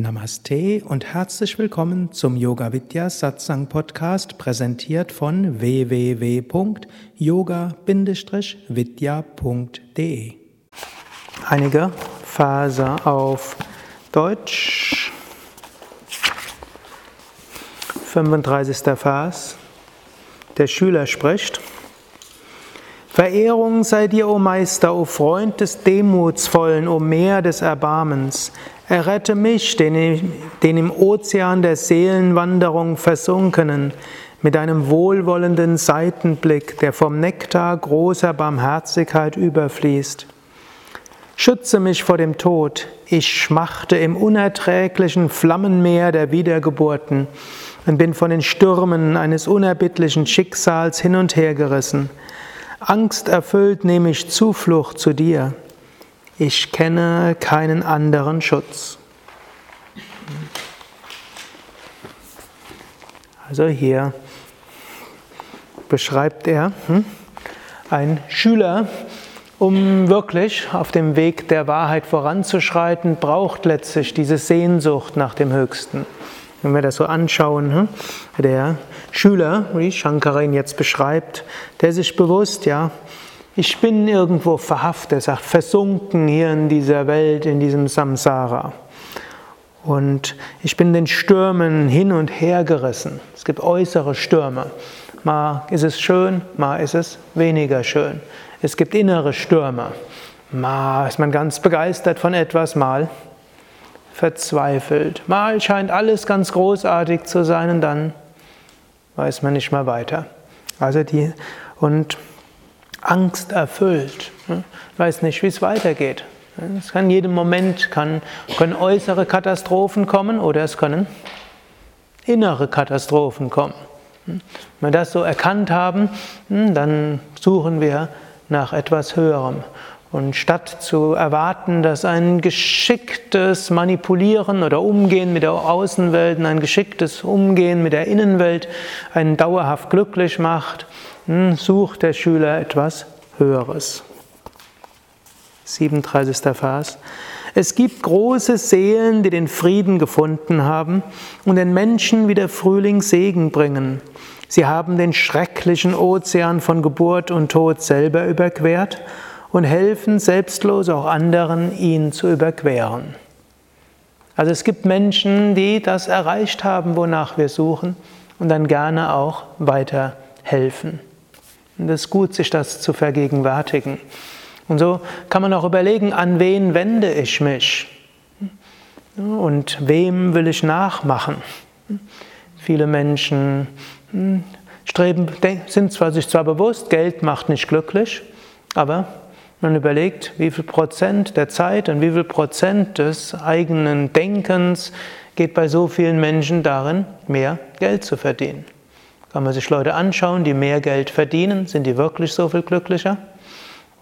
Namaste und herzlich willkommen zum Yoga Vidya Satsang Podcast, präsentiert von www.yoga-vidya.de. Einige Verse auf Deutsch. 35. Vers. Der Schüler spricht. Verehrung sei dir, o Meister, o Freund des Demutsvollen, o Meer des Erbarmens. Errette mich, den, den im Ozean der Seelenwanderung versunkenen, mit einem wohlwollenden Seitenblick, der vom Nektar großer Barmherzigkeit überfließt. Schütze mich vor dem Tod, ich schmachte im unerträglichen Flammenmeer der Wiedergeburten und bin von den Stürmen eines unerbittlichen Schicksals hin und her gerissen. Angsterfüllt nehme ich Zuflucht zu dir ich kenne keinen anderen Schutz. Also hier beschreibt er hm, ein Schüler, um wirklich auf dem Weg der Wahrheit voranzuschreiten, braucht letztlich diese Sehnsucht nach dem Höchsten. Wenn wir das so anschauen, hm, der Schüler, wie Shankara ihn jetzt beschreibt, der sich bewusst, ja, ich bin irgendwo verhaftet, er sagt, versunken hier in dieser Welt, in diesem Samsara. Und ich bin den Stürmen hin und her gerissen. Es gibt äußere Stürme. Mal ist es schön, mal ist es weniger schön. Es gibt innere Stürme. Mal ist man ganz begeistert von etwas, mal verzweifelt. Mal scheint alles ganz großartig zu sein und dann weiß man nicht mehr weiter. Also die, und Angst erfüllt. Weiß nicht, wie es weitergeht. Es kann jedem Moment kann, können äußere Katastrophen kommen oder es können innere Katastrophen kommen. Wenn wir das so erkannt haben, dann suchen wir nach etwas Höherem. Und statt zu erwarten, dass ein geschicktes Manipulieren oder Umgehen mit der Außenwelt, ein geschicktes Umgehen mit der Innenwelt einen dauerhaft glücklich macht, hm, sucht der Schüler etwas Höheres. 37. Vers. Es gibt große Seelen, die den Frieden gefunden haben und den Menschen wie der Frühling Segen bringen. Sie haben den schrecklichen Ozean von Geburt und Tod selber überquert und helfen selbstlos auch anderen, ihn zu überqueren. Also es gibt Menschen, die das erreicht haben, wonach wir suchen und dann gerne auch weiter helfen. Und es ist gut, sich das zu vergegenwärtigen. Und so kann man auch überlegen, an wen wende ich mich? Und wem will ich nachmachen? Viele Menschen hm, streben, sind zwar sich zwar bewusst, Geld macht nicht glücklich, aber man überlegt, wie viel Prozent der Zeit und wie viel Prozent des eigenen Denkens geht bei so vielen Menschen darin, mehr Geld zu verdienen. Kann man sich Leute anschauen, die mehr Geld verdienen, sind die wirklich so viel glücklicher?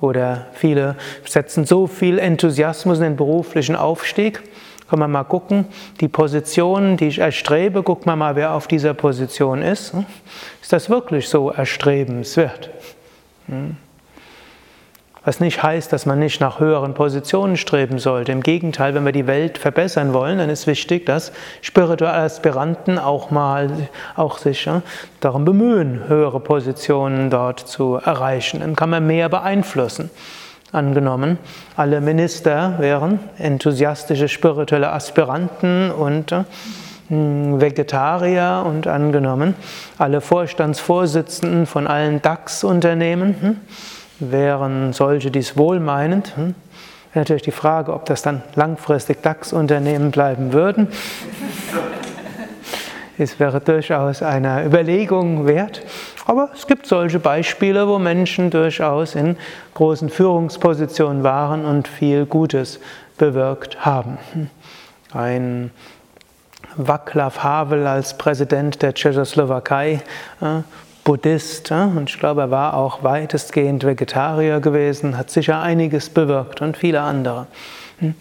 Oder viele setzen so viel Enthusiasmus in den beruflichen Aufstieg. Kann man mal gucken, die Position, die ich erstrebe, guck mal mal, wer auf dieser Position ist. Ist das wirklich so erstrebenswert? Hm. Was nicht heißt, dass man nicht nach höheren Positionen streben sollte. Im Gegenteil, wenn wir die Welt verbessern wollen, dann ist wichtig, dass spirituelle Aspiranten auch mal auch sich ja, darum bemühen, höhere Positionen dort zu erreichen. Dann kann man mehr beeinflussen. Angenommen, alle Minister wären enthusiastische spirituelle Aspiranten und äh, Vegetarier und angenommen, alle Vorstandsvorsitzenden von allen DAX-Unternehmen hm, Wären solche dies wohlmeinend, hm? natürlich die Frage, ob das dann langfristig DAX-Unternehmen bleiben würden. Es wäre durchaus eine Überlegung wert. Aber es gibt solche Beispiele, wo Menschen durchaus in großen Führungspositionen waren und viel Gutes bewirkt haben. Ein Václav Havel als Präsident der Tschechoslowakei Buddhist und ich glaube, er war auch weitestgehend Vegetarier gewesen, hat sicher einiges bewirkt und viele andere. Hm.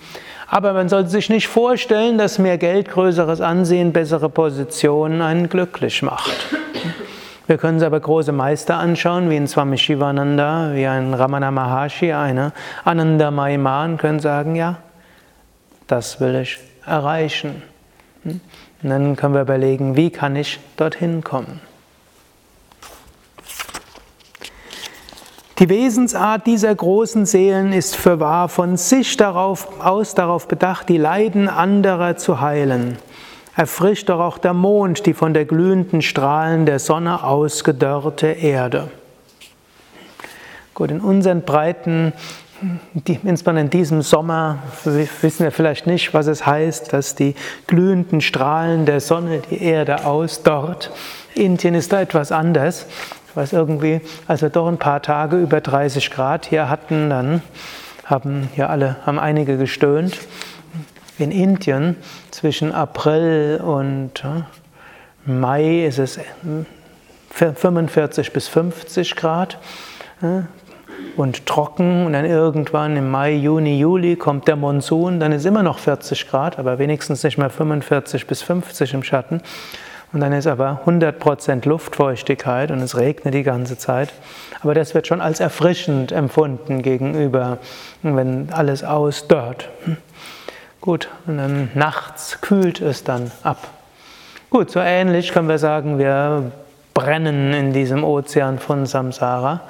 Aber man sollte sich nicht vorstellen, dass mehr Geld, größeres Ansehen, bessere Positionen einen glücklich macht. Wir können uns aber große Meister anschauen, wie ein Swami Shivananda, wie ein Ramana Maharshi, eine Ananda Maiman, können sagen, ja, das will ich erreichen. Hm? Und dann können wir überlegen, wie kann ich dorthin kommen. Die Wesensart dieser großen Seelen ist fürwahr von sich darauf, aus darauf bedacht, die Leiden anderer zu heilen. Erfrischt doch auch der Mond die von der glühenden Strahlen der Sonne ausgedörrte Erde. Gut, in unseren Breiten, insbesondere in diesem Sommer, wissen wir vielleicht nicht, was es heißt, dass die glühenden Strahlen der Sonne die Erde ausdörrt. Indien ist da etwas anders weiß irgendwie, als wir doch ein paar Tage über 30 Grad hier hatten, dann haben hier alle, haben einige gestöhnt. In Indien zwischen April und Mai ist es 45 bis 50 Grad und trocken und dann irgendwann im Mai, Juni, Juli kommt der Monsun, dann ist immer noch 40 Grad, aber wenigstens nicht mehr 45 bis 50 im Schatten. Und dann ist aber 100% Luftfeuchtigkeit und es regnet die ganze Zeit. Aber das wird schon als erfrischend empfunden gegenüber, wenn alles ausdörrt. Hm. Gut, und dann nachts kühlt es dann ab. Gut, so ähnlich können wir sagen, wir brennen in diesem Ozean von Samsara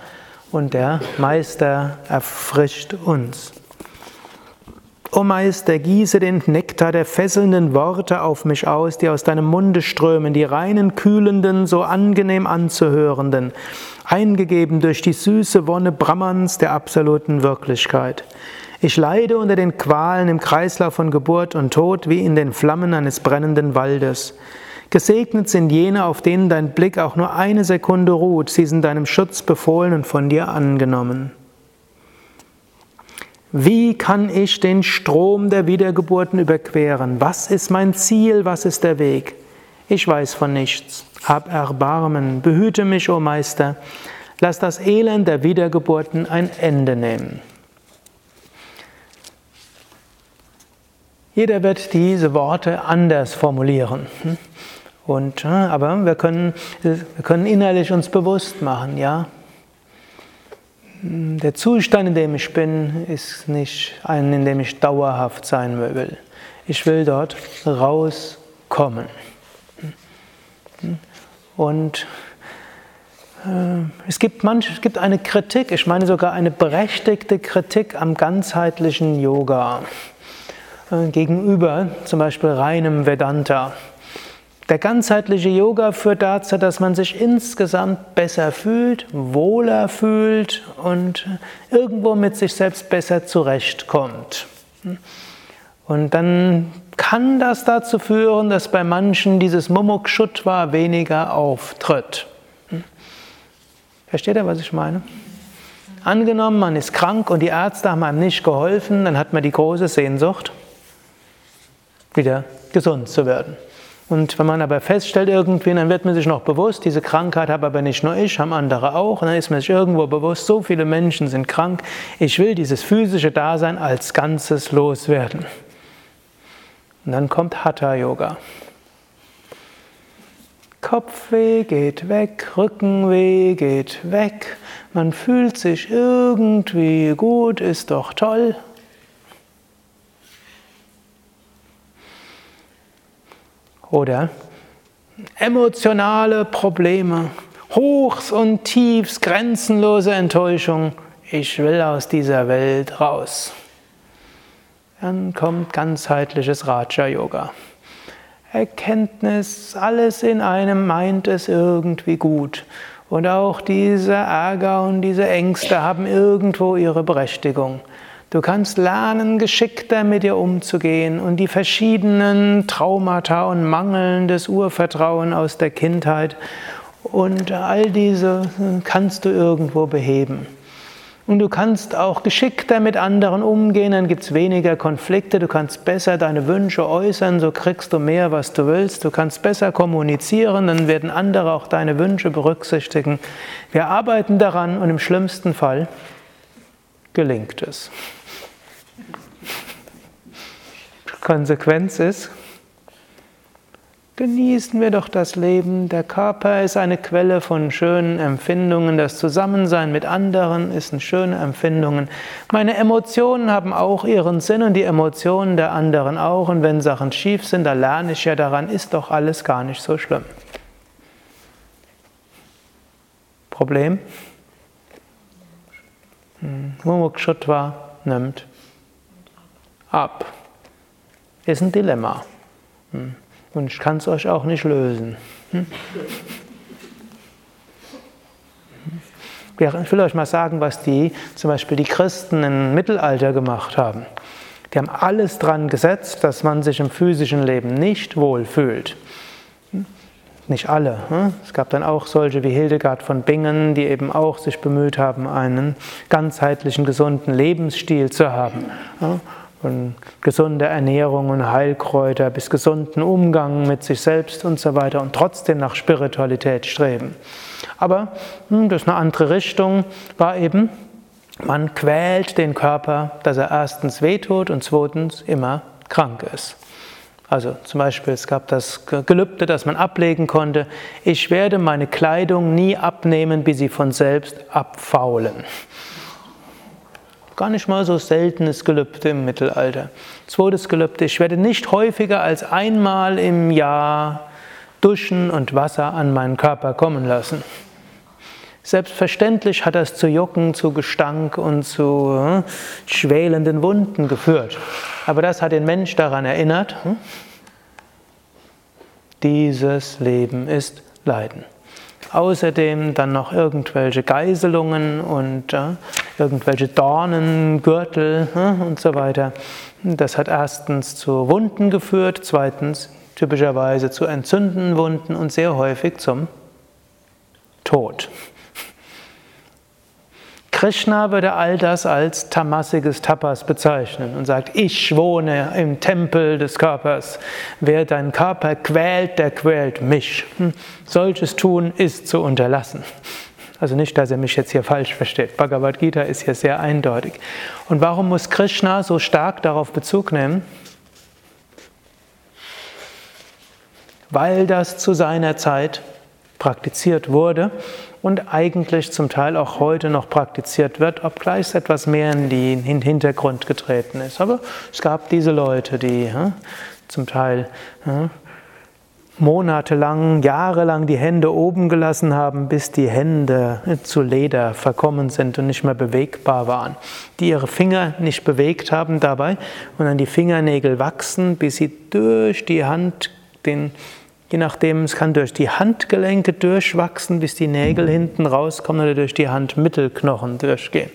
und der Meister erfrischt uns. O Meister, gieße den Nektar der fesselnden Worte auf mich aus, die aus deinem Munde strömen, die reinen, kühlenden, so angenehm anzuhörenden, eingegeben durch die süße Wonne Brahmans der absoluten Wirklichkeit. Ich leide unter den Qualen im Kreislauf von Geburt und Tod wie in den Flammen eines brennenden Waldes. Gesegnet sind jene, auf denen dein Blick auch nur eine Sekunde ruht, sie sind deinem Schutz befohlen und von dir angenommen. Wie kann ich den Strom der Wiedergeburten überqueren? Was ist mein Ziel? Was ist der Weg? Ich weiß von nichts. Hab Erbarmen, behüte mich, o oh Meister. Lass das Elend der Wiedergeburten ein Ende nehmen. Jeder wird diese Worte anders formulieren. Und, aber wir können, wir können innerlich uns bewusst machen, ja, der Zustand, in dem ich bin, ist nicht ein, in dem ich dauerhaft sein will. Ich will dort rauskommen. Und äh, es gibt, manch, es gibt eine Kritik, ich meine sogar eine berechtigte Kritik am ganzheitlichen Yoga äh, gegenüber zum Beispiel reinem Vedanta. Der ganzheitliche Yoga führt dazu, dass man sich insgesamt besser fühlt, wohler fühlt und irgendwo mit sich selbst besser zurechtkommt. Und dann kann das dazu führen, dass bei manchen dieses Mumukshutva weniger auftritt. Versteht ihr, was ich meine? Angenommen, man ist krank und die Ärzte haben einem nicht geholfen, dann hat man die große Sehnsucht, wieder gesund zu werden. Und wenn man aber feststellt irgendwie, dann wird man sich noch bewusst, diese Krankheit habe aber nicht nur ich, haben andere auch. Und dann ist man sich irgendwo bewusst, so viele Menschen sind krank. Ich will dieses physische Dasein als Ganzes loswerden. Und dann kommt Hatha Yoga. Kopfweh geht weg, Rückenweh geht weg. Man fühlt sich irgendwie gut, ist doch toll. Oder emotionale Probleme, Hochs und Tiefs, grenzenlose Enttäuschung. Ich will aus dieser Welt raus. Dann kommt ganzheitliches Raja-Yoga. Erkenntnis, alles in einem meint es irgendwie gut. Und auch diese Ärger und diese Ängste haben irgendwo ihre Berechtigung. Du kannst lernen, geschickter mit dir umzugehen und die verschiedenen Traumata und mangelndes Urvertrauen aus der Kindheit und all diese kannst du irgendwo beheben. Und du kannst auch geschickter mit anderen umgehen, dann gibt es weniger Konflikte, du kannst besser deine Wünsche äußern, so kriegst du mehr, was du willst, du kannst besser kommunizieren, dann werden andere auch deine Wünsche berücksichtigen. Wir arbeiten daran und im schlimmsten Fall gelingt es. Konsequenz ist, Genießen wir doch das Leben. Der Körper ist eine Quelle von schönen Empfindungen. Das Zusammensein mit anderen ist eine schöne Empfindungen. Meine Emotionen haben auch ihren Sinn und die Emotionen der anderen auch. Und wenn Sachen schief sind, da lerne ich ja daran, ist doch alles gar nicht so schlimm. Problem? Mumukshutva hm. nimmt ab. Ist ein Dilemma. Hm. Und ich kann es euch auch nicht lösen. Hm? Ich will euch mal sagen, was die, zum Beispiel die Christen im Mittelalter gemacht haben. Die haben alles dran gesetzt, dass man sich im physischen Leben nicht wohlfühlt. Nicht alle. Hm? Es gab dann auch solche wie Hildegard von Bingen, die eben auch sich bemüht haben, einen ganzheitlichen, gesunden Lebensstil zu haben von gesunder Ernährung und Heilkräuter bis gesunden Umgang mit sich selbst und so weiter und trotzdem nach Spiritualität streben. Aber hm, das ist eine andere Richtung, war eben, man quält den Körper, dass er erstens wehtut und zweitens immer krank ist. Also zum Beispiel, es gab das Gelübde, das man ablegen konnte, ich werde meine Kleidung nie abnehmen, bis sie von selbst abfaulen. Gar nicht mal so seltenes Gelübde im Mittelalter. Zweites Gelübde, ich werde nicht häufiger als einmal im Jahr Duschen und Wasser an meinen Körper kommen lassen. Selbstverständlich hat das zu Jucken, zu Gestank und zu hm, schwelenden Wunden geführt. Aber das hat den Mensch daran erinnert, hm, dieses Leben ist Leiden. Außerdem dann noch irgendwelche Geiselungen und äh, irgendwelche Dornen, Gürtel äh, und so weiter. Das hat erstens zu Wunden geführt, zweitens typischerweise zu entzündenden Wunden und sehr häufig zum Tod. Krishna würde all das als tamassiges Tapas bezeichnen und sagt, ich wohne im Tempel des Körpers. Wer deinen Körper quält, der quält mich. Hm. Solches tun ist zu unterlassen. Also nicht, dass er mich jetzt hier falsch versteht. Bhagavad Gita ist hier sehr eindeutig. Und warum muss Krishna so stark darauf Bezug nehmen? Weil das zu seiner Zeit praktiziert wurde und eigentlich zum Teil auch heute noch praktiziert wird, obgleich es etwas mehr in den Hintergrund getreten ist. Aber es gab diese Leute, die ja, zum Teil ja, monatelang, jahrelang die Hände oben gelassen haben, bis die Hände zu Leder verkommen sind und nicht mehr bewegbar waren. Die ihre Finger nicht bewegt haben dabei und dann die Fingernägel wachsen, bis sie durch die Hand den Je nachdem, es kann durch die Handgelenke durchwachsen, bis die Nägel hinten rauskommen oder durch die Handmittelknochen durchgehen.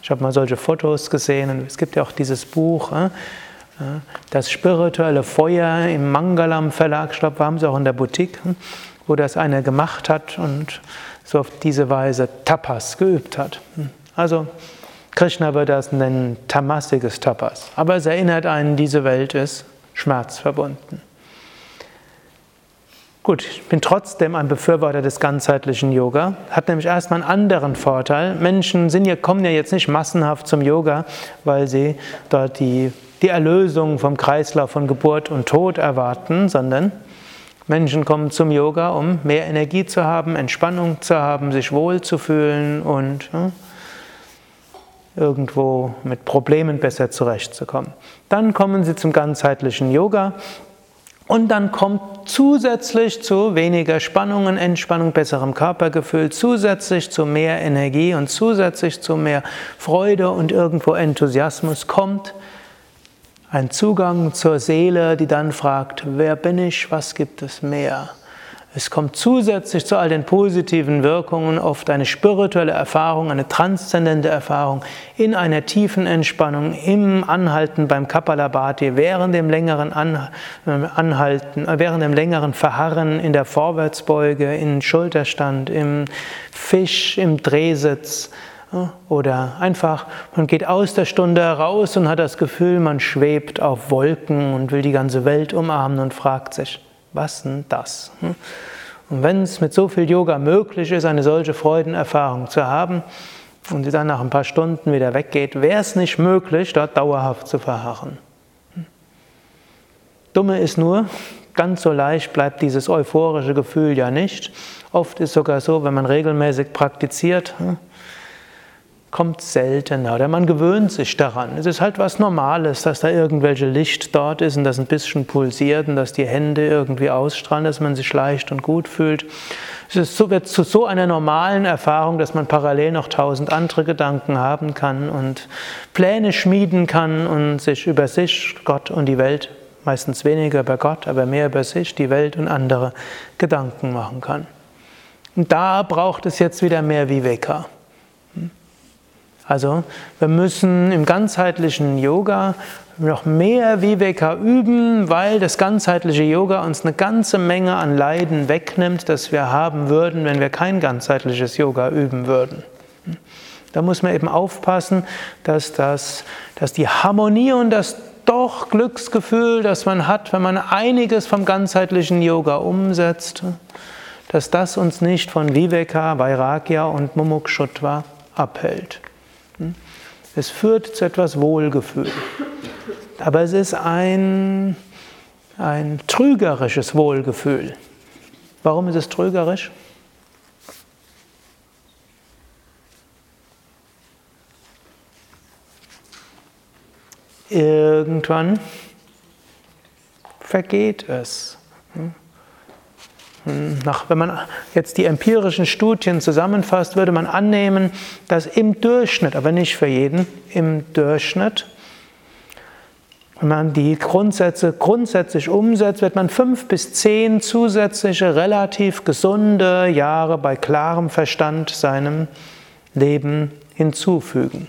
Ich habe mal solche Fotos gesehen und es gibt ja auch dieses Buch, äh, äh, das spirituelle Feuer im Mangalam Verlag, ich glaube, wir haben es auch in der Boutique, hm, wo das einer gemacht hat und so auf diese Weise Tapas geübt hat. Also Krishna würde das nennen tamassiges Tapas. Aber es erinnert einen, diese Welt ist schmerzverbunden. Gut, ich bin trotzdem ein Befürworter des ganzheitlichen Yoga. Hat nämlich erstmal einen anderen Vorteil. Menschen sind ja, kommen ja jetzt nicht massenhaft zum Yoga, weil sie dort die, die Erlösung vom Kreislauf von Geburt und Tod erwarten, sondern Menschen kommen zum Yoga, um mehr Energie zu haben, Entspannung zu haben, sich wohlzufühlen und ja, irgendwo mit Problemen besser zurechtzukommen. Dann kommen sie zum ganzheitlichen Yoga und dann kommt zusätzlich zu weniger Spannungen, Entspannung, besserem Körpergefühl, zusätzlich zu mehr Energie und zusätzlich zu mehr Freude und irgendwo Enthusiasmus kommt ein Zugang zur Seele, die dann fragt, wer bin ich, was gibt es mehr? Es kommt zusätzlich zu all den positiven Wirkungen oft eine spirituelle Erfahrung, eine transzendente Erfahrung in einer tiefen Entspannung, im Anhalten beim Kapalabhati, während dem längeren äh, Anhalten, äh, während dem längeren Verharren in der Vorwärtsbeuge, im Schulterstand, im Fisch, im Drehsitz. Oder einfach, man geht aus der Stunde heraus und hat das Gefühl, man schwebt auf Wolken und will die ganze Welt umarmen und fragt sich, was denn das? Hm? Und wenn es mit so viel Yoga möglich ist, eine solche Freudenerfahrung zu haben und sie dann nach ein paar Stunden wieder weggeht, wäre es nicht möglich, dort dauerhaft zu verharren. Hm? Dumme ist nur, Ganz so leicht bleibt dieses euphorische Gefühl ja nicht. Oft ist sogar so, wenn man regelmäßig praktiziert, hm, kommt seltener oder man gewöhnt sich daran. Es ist halt was Normales, dass da irgendwelche Licht dort ist und das ein bisschen pulsiert und dass die Hände irgendwie ausstrahlen, dass man sich leicht und gut fühlt. Es ist so, wird zu so einer normalen Erfahrung, dass man parallel noch tausend andere Gedanken haben kann und Pläne schmieden kann und sich über sich, Gott und die Welt, meistens weniger über Gott, aber mehr über sich, die Welt und andere Gedanken machen kann. Und da braucht es jetzt wieder mehr Viveka. Also wir müssen im ganzheitlichen Yoga noch mehr Viveka üben, weil das ganzheitliche Yoga uns eine ganze Menge an Leiden wegnimmt, das wir haben würden, wenn wir kein ganzheitliches Yoga üben würden. Da muss man eben aufpassen, dass, das, dass die Harmonie und das doch Glücksgefühl, das man hat, wenn man einiges vom ganzheitlichen Yoga umsetzt, dass das uns nicht von Viveka, Vairagya und Mumukshutva abhält. Es führt zu etwas Wohlgefühl. Aber es ist ein, ein trügerisches Wohlgefühl. Warum ist es trügerisch? Irgendwann vergeht es. Nach, wenn man jetzt die empirischen Studien zusammenfasst, würde man annehmen, dass im Durchschnitt, aber nicht für jeden, im Durchschnitt, wenn man die Grundsätze grundsätzlich umsetzt, wird man fünf bis zehn zusätzliche relativ gesunde Jahre bei klarem Verstand seinem Leben hinzufügen.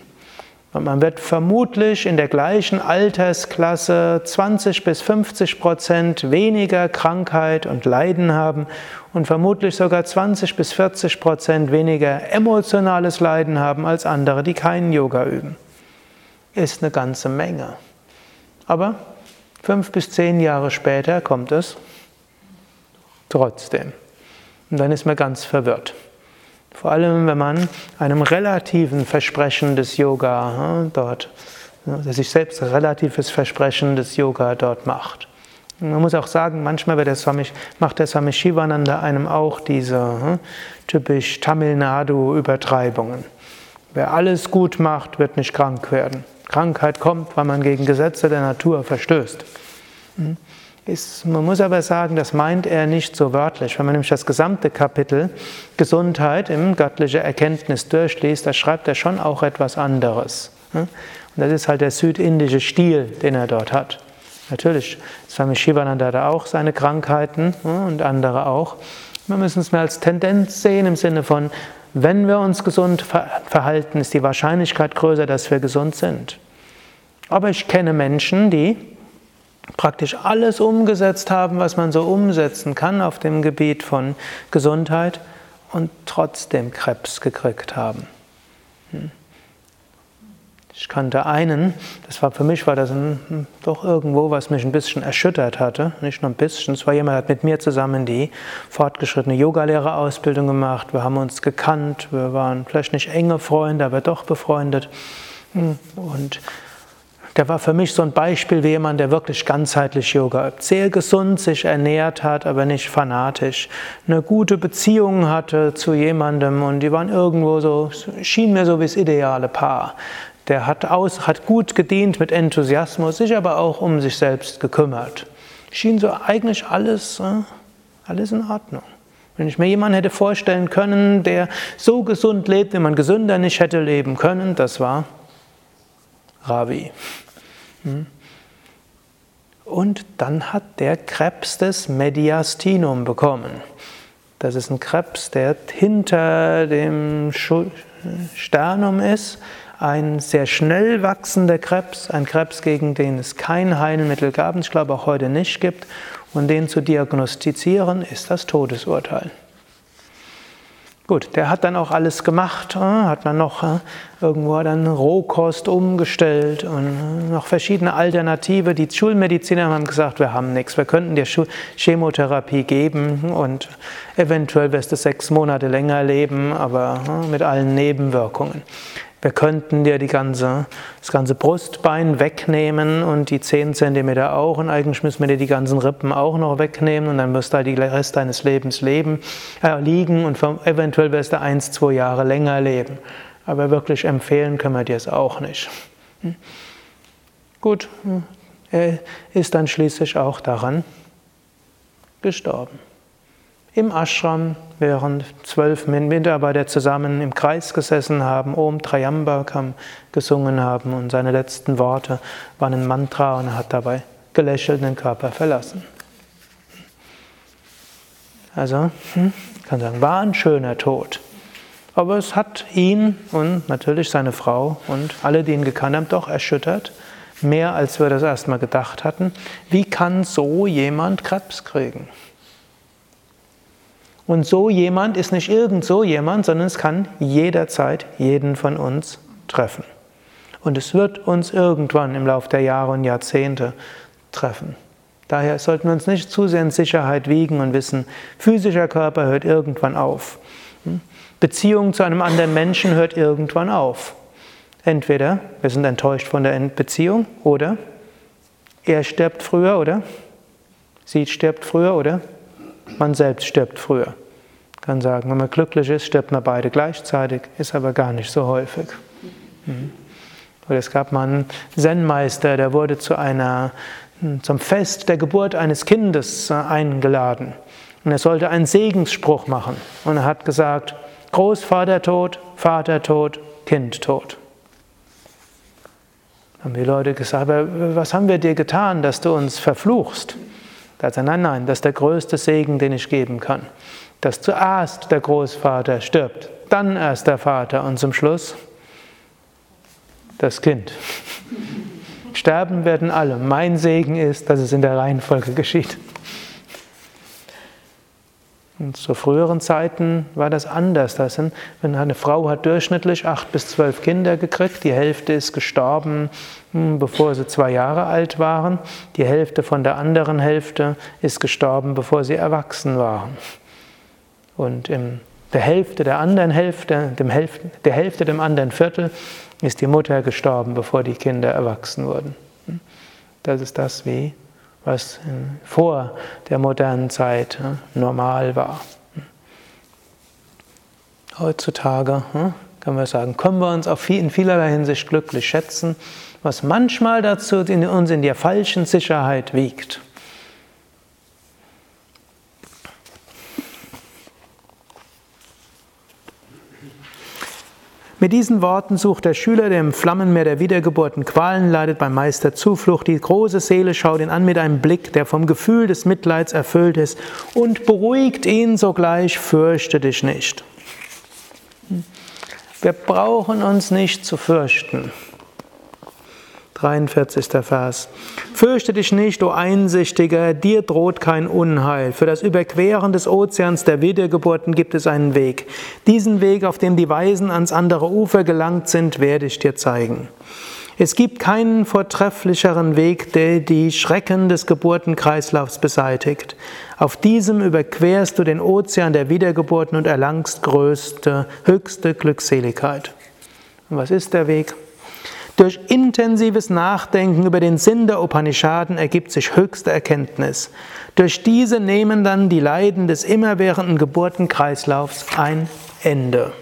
Und man wird vermutlich in der gleichen Altersklasse 20 bis 50 Prozent weniger Krankheit und Leiden haben und vermutlich sogar 20 bis 40 Prozent weniger emotionales Leiden haben als andere, die keinen Yoga üben. Ist eine ganze Menge. Aber fünf bis zehn Jahre später kommt es trotzdem. Und dann ist man ganz verwirrt. Vor allem, wenn man einem relativen Versprechen des Yoga dort, sich selbst relatives Versprechen des Yoga dort macht. Man muss auch sagen, manchmal der Swami, macht der Swami Shivananda einem auch diese typisch Tamil Nadu-Übertreibungen. Wer alles gut macht, wird nicht krank werden. Krankheit kommt, weil man gegen Gesetze der Natur verstößt. Hm? Ist, man muss aber sagen, das meint er nicht so wörtlich. Wenn man nämlich das gesamte Kapitel Gesundheit im göttliche Erkenntnis durchliest, da schreibt er schon auch etwas anderes. Und das ist halt der südindische Stil, den er dort hat. Natürlich, Swami Shivananda hat auch seine Krankheiten und andere auch. Wir müssen es mehr als Tendenz sehen im Sinne von, wenn wir uns gesund verhalten, ist die Wahrscheinlichkeit größer, dass wir gesund sind. Aber ich kenne Menschen, die praktisch alles umgesetzt haben, was man so umsetzen kann auf dem Gebiet von Gesundheit und trotzdem Krebs gekriegt haben. Hm. Ich kannte einen, das war für mich war das ein, hm, doch irgendwo, was mich ein bisschen erschüttert hatte, nicht nur ein bisschen. Es war jemand, der hat mit mir zusammen die fortgeschrittene Yogalehrerausbildung gemacht. Wir haben uns gekannt, wir waren vielleicht nicht enge Freunde, aber doch befreundet. Hm. Und der war für mich so ein Beispiel wie jemand, der wirklich ganzheitlich Yoga übt. Sehr gesund sich ernährt hat, aber nicht fanatisch. Eine gute Beziehung hatte zu jemandem und die waren irgendwo so, schien mir so wie das ideale Paar. Der hat, aus, hat gut gedient mit Enthusiasmus, sich aber auch um sich selbst gekümmert. Schien so eigentlich alles, äh, alles in Ordnung. Wenn ich mir jemanden hätte vorstellen können, der so gesund lebt, wie man gesünder nicht hätte leben können, das war Ravi. Und dann hat der Krebs das Mediastinum bekommen. Das ist ein Krebs, der hinter dem Sternum ist. Ein sehr schnell wachsender Krebs, ein Krebs, gegen den es kein Heilmittel gab und ich glaube auch heute nicht gibt. Und den zu diagnostizieren, ist das Todesurteil. Gut, der hat dann auch alles gemacht, äh, hat man noch äh, irgendwo dann Rohkost umgestellt und äh, noch verschiedene Alternative. Die Schulmediziner haben gesagt, wir haben nichts, wir könnten dir Chemotherapie geben und eventuell wirst du sechs Monate länger leben, aber mit allen Nebenwirkungen. Wir könnten dir die ganze, das ganze Brustbein wegnehmen und die 10 cm auch und eigentlich müssen wir dir die ganzen Rippen auch noch wegnehmen und dann wirst du halt den Rest deines Lebens leben, äh, liegen und eventuell wirst du eins, zwei Jahre länger leben. Aber wirklich empfehlen können wir dir es auch nicht. Hm? Gut, hm, er ist dann schließlich auch daran gestorben. Im Ashram, während zwölf Mitarbeiter zusammen im Kreis gesessen haben, Om Trayambakam gesungen haben und seine letzten Worte waren ein Mantra und er hat dabei gelächelt den Körper verlassen. Also, hm, kann sagen, war ein schöner Tod. Aber es hat ihn und natürlich seine Frau und alle, die ihn gekannt haben, doch erschüttert. Mehr als wir das erstmal gedacht hatten. Wie kann so jemand Krebs kriegen? Und so jemand ist nicht irgend so jemand, sondern es kann jederzeit jeden von uns treffen. Und es wird uns irgendwann im Laufe der Jahre und Jahrzehnte treffen. Daher sollten wir uns nicht zu sehr in Sicherheit wiegen und wissen, physischer Körper hört irgendwann auf. Beziehung zu einem anderen Menschen hört irgendwann auf. Entweder wir sind enttäuscht von der Beziehung oder er stirbt früher oder sie stirbt früher oder man selbst stirbt früher. Ich kann sagen, wenn man glücklich ist, stirbt man beide gleichzeitig, ist aber gar nicht so häufig. Oder es gab mal einen Zen-Meister, der wurde zu einer, zum Fest der Geburt eines Kindes äh, eingeladen. Und er sollte einen Segensspruch machen. Und er hat gesagt, Großvater tot, Vater tot, Kind tot. Haben die Leute gesagt, was haben wir dir getan, dass du uns verfluchst? Da sagt er, nein, nein, das ist der größte Segen, den ich geben kann. Dass zuerst der Großvater stirbt, dann erst der Vater und zum Schluss das Kind. Sterben werden alle. Mein Segen ist, dass es in der Reihenfolge geschieht. Und zu früheren Zeiten war das anders. Das sind, wenn eine Frau hat durchschnittlich acht bis zwölf Kinder gekriegt, die Hälfte ist gestorben, hm, bevor sie zwei Jahre alt waren, die Hälfte von der anderen Hälfte ist gestorben, bevor sie erwachsen waren. Und in der Hälfte der anderen Hälfte, dem Hälfte, der Hälfte dem anderen Viertel, ist die Mutter gestorben, bevor die Kinder erwachsen wurden. Hm. Das ist das, wie was vor der modernen Zeit normal war. Heutzutage können wir sagen, können wir uns in vielerlei Hinsicht glücklich schätzen, was manchmal dazu uns in der falschen Sicherheit wiegt. Mit diesen Worten sucht der Schüler, der im Flammenmeer der Wiedergeburten Qualen leidet, beim Meister Zuflucht. Die große Seele schaut ihn an mit einem Blick, der vom Gefühl des Mitleids erfüllt ist und beruhigt ihn sogleich, fürchte dich nicht. Wir brauchen uns nicht zu fürchten. 43. Vers. Fürchte dich nicht, o Einsichtiger, dir droht kein Unheil. Für das Überqueren des Ozeans der Wiedergeburten gibt es einen Weg. Diesen Weg, auf dem die Weisen ans andere Ufer gelangt sind, werde ich dir zeigen. Es gibt keinen vortrefflicheren Weg, der die Schrecken des Geburtenkreislaufs beseitigt. Auf diesem überquerst du den Ozean der Wiedergeburten und erlangst größte, höchste Glückseligkeit. Und was ist der Weg? Durch intensives Nachdenken über den Sinn der Upanishaden ergibt sich höchste Erkenntnis. Durch diese nehmen dann die Leiden des immerwährenden Geburtenkreislaufs ein Ende.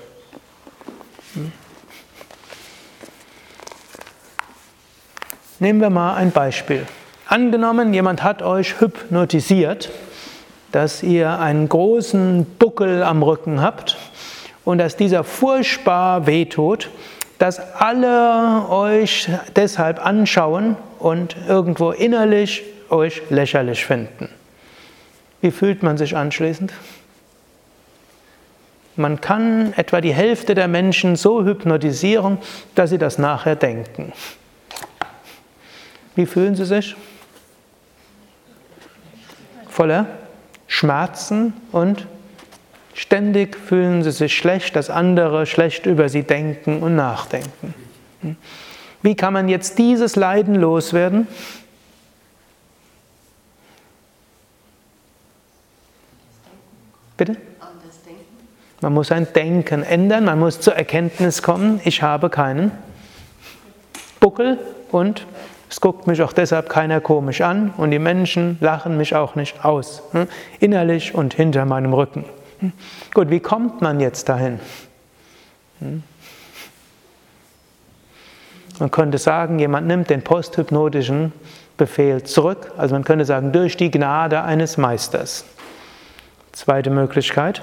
Nehmen wir mal ein Beispiel. Angenommen, jemand hat euch hypnotisiert, dass ihr einen großen Buckel am Rücken habt und dass dieser furchtbar wehtut dass alle euch deshalb anschauen und irgendwo innerlich euch lächerlich finden. Wie fühlt man sich anschließend? Man kann etwa die Hälfte der Menschen so hypnotisieren, dass sie das nachher denken. Wie fühlen sie sich? Voller Schmerzen und Ständig fühlen sie sich schlecht, dass andere schlecht über sie denken und nachdenken. Hm? Wie kann man jetzt dieses Leiden loswerden? Bitte? Man muss sein Denken ändern, man muss zur Erkenntnis kommen, ich habe keinen Buckel und es guckt mich auch deshalb keiner komisch an und die Menschen lachen mich auch nicht aus, hm? innerlich und hinter meinem Rücken. Hm? Gut, wie kommt man jetzt dahin? Hm? Man könnte sagen, jemand nimmt den posthypnotischen Befehl zurück, also man könnte sagen, durch die Gnade eines Meisters. Zweite Möglichkeit.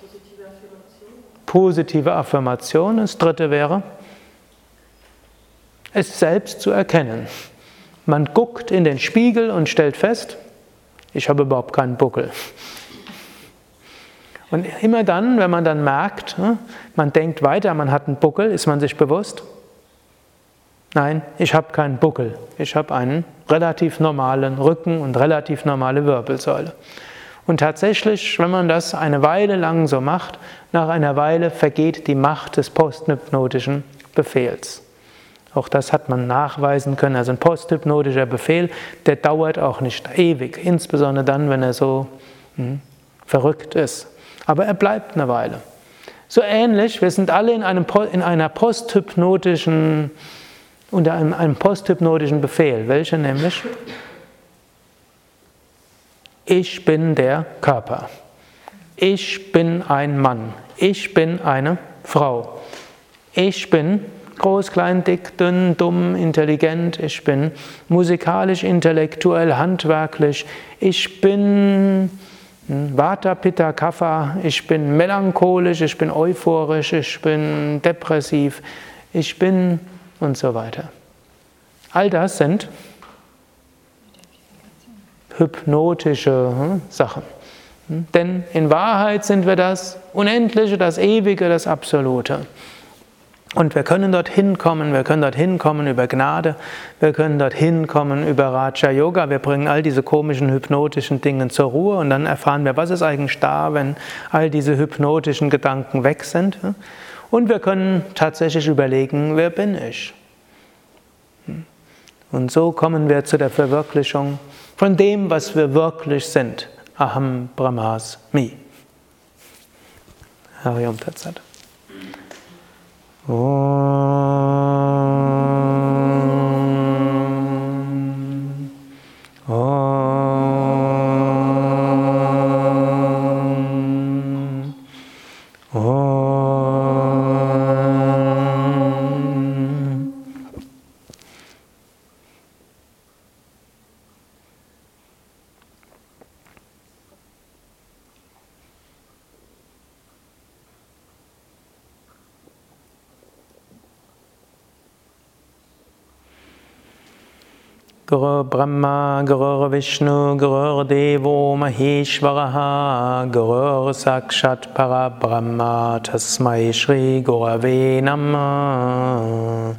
Positive Affirmation. Positive Affirmation. Das dritte wäre, es selbst zu erkennen. Man guckt in den Spiegel und stellt fest, ich habe überhaupt keinen Buckel. Und immer dann, wenn man dann merkt, ne, man denkt weiter, man hat einen Buckel, ist man sich bewusst, nein, ich habe keinen Buckel, ich habe einen relativ normalen Rücken und relativ normale Wirbelsäule. Und tatsächlich, wenn man das eine Weile lang so macht, nach einer Weile vergeht die Macht des posthypnotischen Befehls. Auch das hat man nachweisen können. Also ein posthypnotischer Befehl, der dauert auch nicht ewig, insbesondere dann, wenn er so hm, verrückt ist. Aber er bleibt eine Weile. So ähnlich, wir sind alle in, einem, in einer posthypnotischen, unter einem, einem posthypnotischen Befehl. Welcher nämlich? Ich bin der Körper. Ich bin ein Mann. Ich bin eine Frau. Ich bin groß, klein, dick, dünn, dumm, intelligent, ich bin musikalisch, intellektuell, handwerklich, ich bin Vata, Pitta, Kapha, ich bin melancholisch, ich bin euphorisch, ich bin depressiv, ich bin und so weiter. All das sind hypnotische hm, Sachen. Hm, denn in Wahrheit sind wir das Unendliche, das Ewige, das Absolute. Und wir können dorthin kommen, wir können dorthin kommen über Gnade, wir können dorthin kommen über Raja Yoga, wir bringen all diese komischen hypnotischen Dinge zur Ruhe und dann erfahren wir, was ist eigentlich da, wenn all diese hypnotischen Gedanken weg sind. Und wir können tatsächlich überlegen, wer bin ich? Und so kommen wir zu der Verwirklichung von dem, was wir wirklich sind. Aham Brahmasmi. Hariom Tatsat. 哦。Brahma, Guru Vishnu, Guru Devo Maheshwaraha, Guru Sakshat Parabrahma, Tasmai Shri Gurave Namah.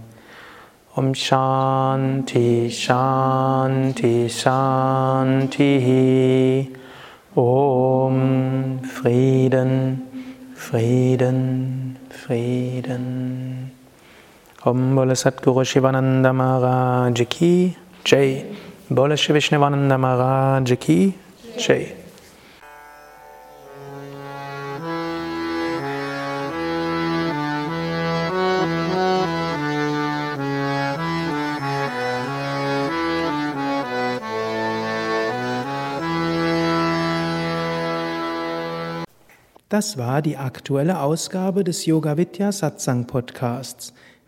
Om Shanti, Shanti, Shanti. Om Frieden, Frieden, Frieden. Om Bole Satguru Shivananda Maharaj Ki. Jai. Bola Shri Vishnavananda Maharaj Ki Jai. Das war die aktuelle Ausgabe des Yoga Vidya Satsang Podcasts.